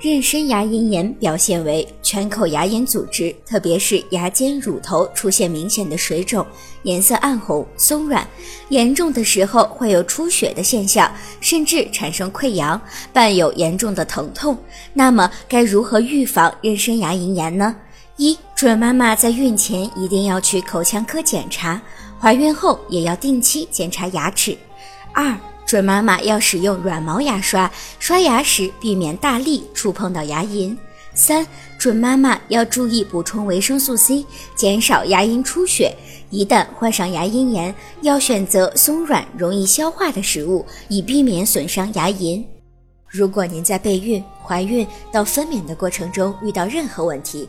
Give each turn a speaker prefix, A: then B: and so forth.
A: 妊娠牙龈炎表现为全口牙龈组织特别是牙尖乳头出现明显的水肿颜色暗红松软严重的时候会有出血的现象甚至产生溃疡伴有严重的疼痛。那么该如何预防妊娠牙龈炎呢？一准妈妈在孕前一定要去口腔科检查。怀孕后也要定期检查牙齿。二准妈妈要使用软毛牙刷，刷牙时避免大力触碰到牙龈。三、准妈妈要注意补充维生素 C，减少牙龈出血。一旦患上牙龈炎，要选择松软、容易消化的食物，以避免损伤牙龈。如果您在备孕、怀孕到分娩的过程中遇到任何问题，